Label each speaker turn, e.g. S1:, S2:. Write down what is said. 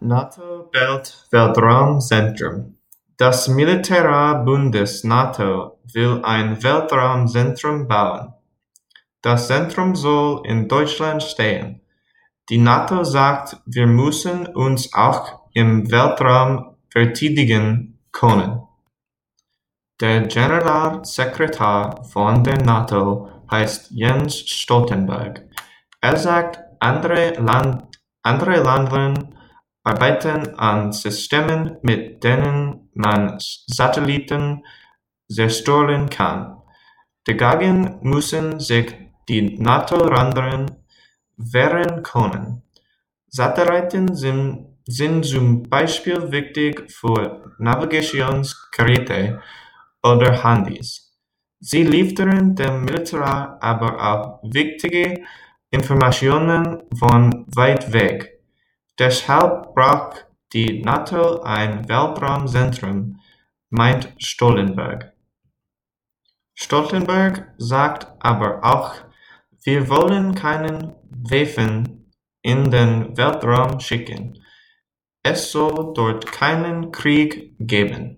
S1: NATO-Weltraumzentrum Das Militärbündnis NATO will ein Weltraumzentrum bauen. Das Zentrum soll in Deutschland stehen. Die NATO sagt, wir müssen uns auch im Weltraum verteidigen können. Der Generalsekretär von der NATO heißt Jens Stoltenberg. Er sagt, andere Länder arbeiten an Systemen, mit denen man Satelliten zerstören kann. Dagegen müssen sich die NATO-Länder wehren können. Satelliten sind zum Beispiel wichtig für Navigationsgeräte oder Handys. Sie liefern dem Militär aber auch wichtige Informationen von weit weg. Deshalb braucht die NATO ein Weltraumzentrum, meint Stoltenberg. Stoltenberg sagt aber auch, wir wollen keine Waffen in den Weltraum schicken. Es soll dort keinen Krieg geben.